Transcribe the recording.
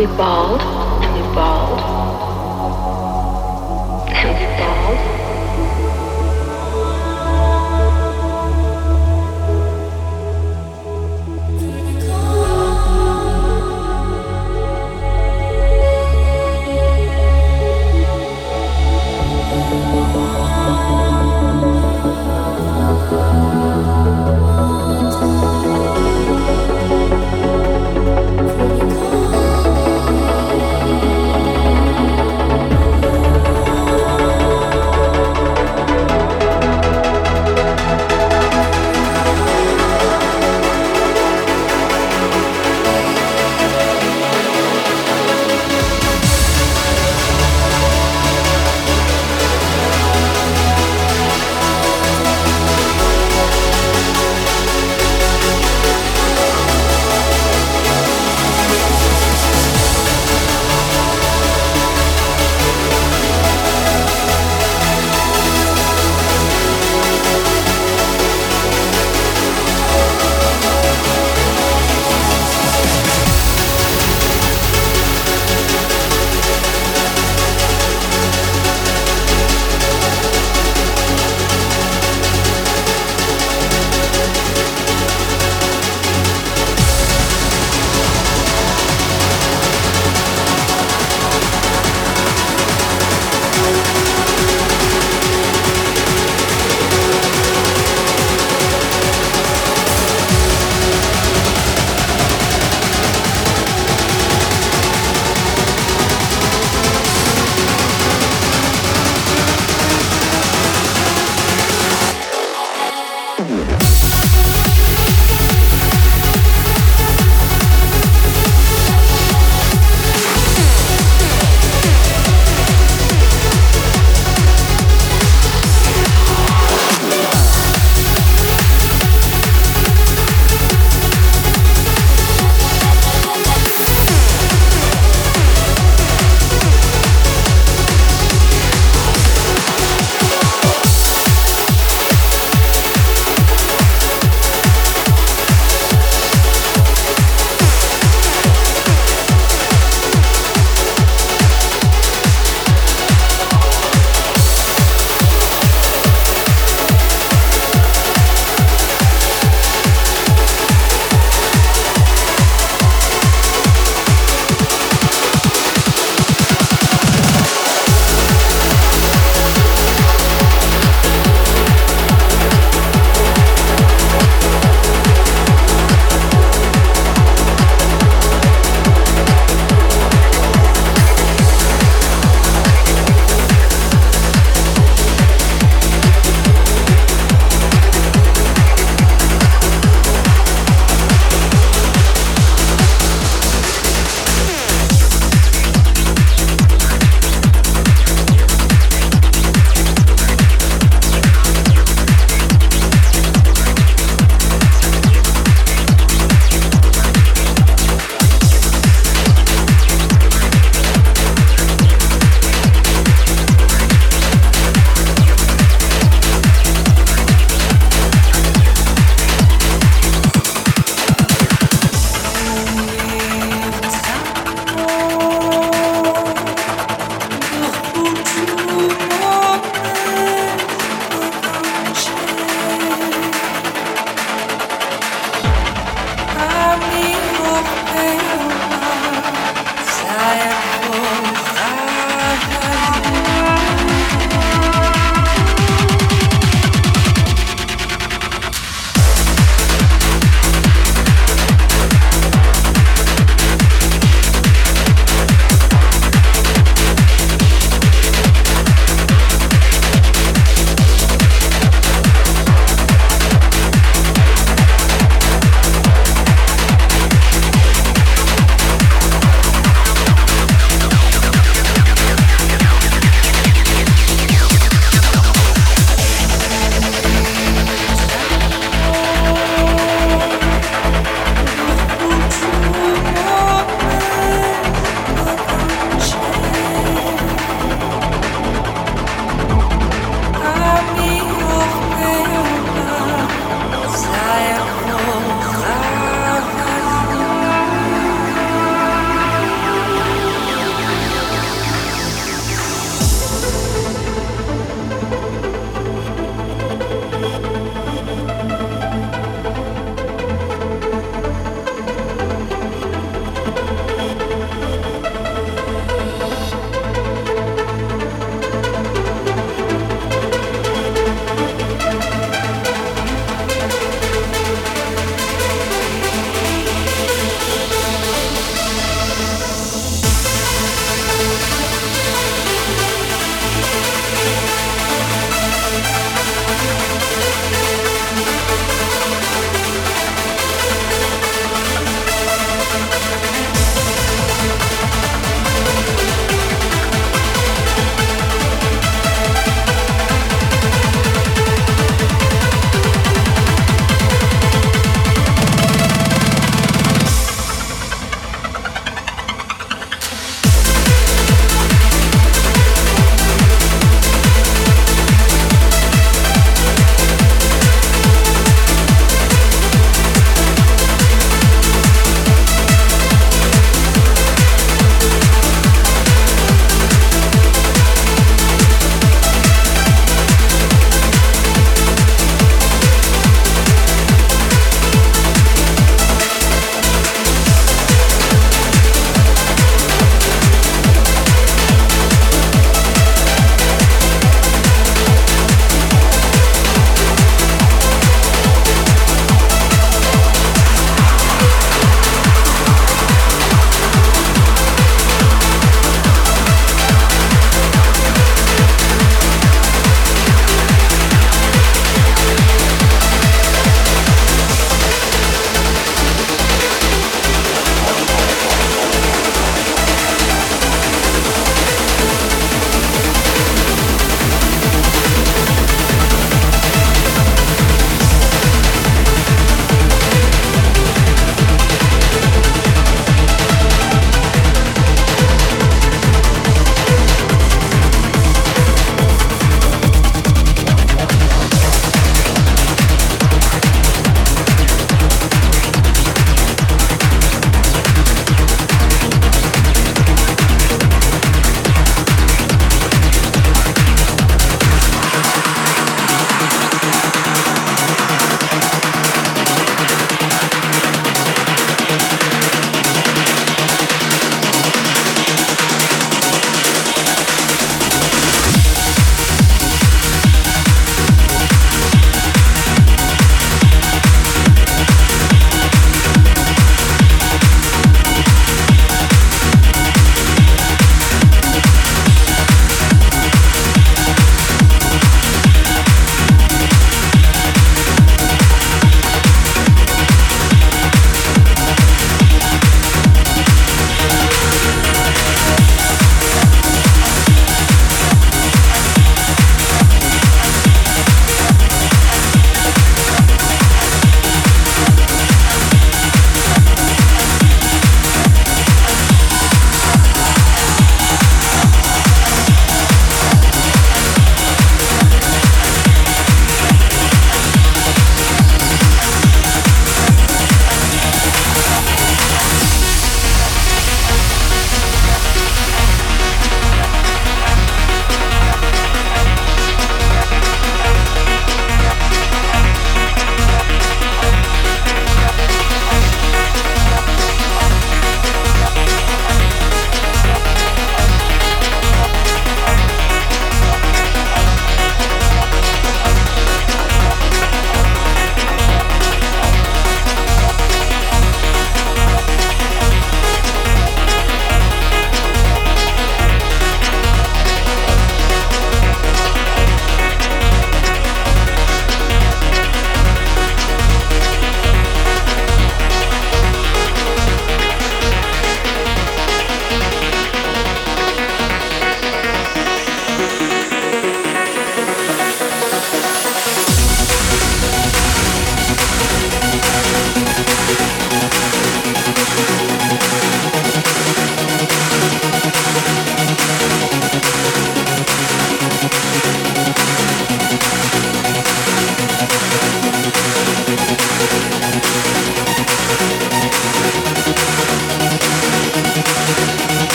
We bawled, and we bawled,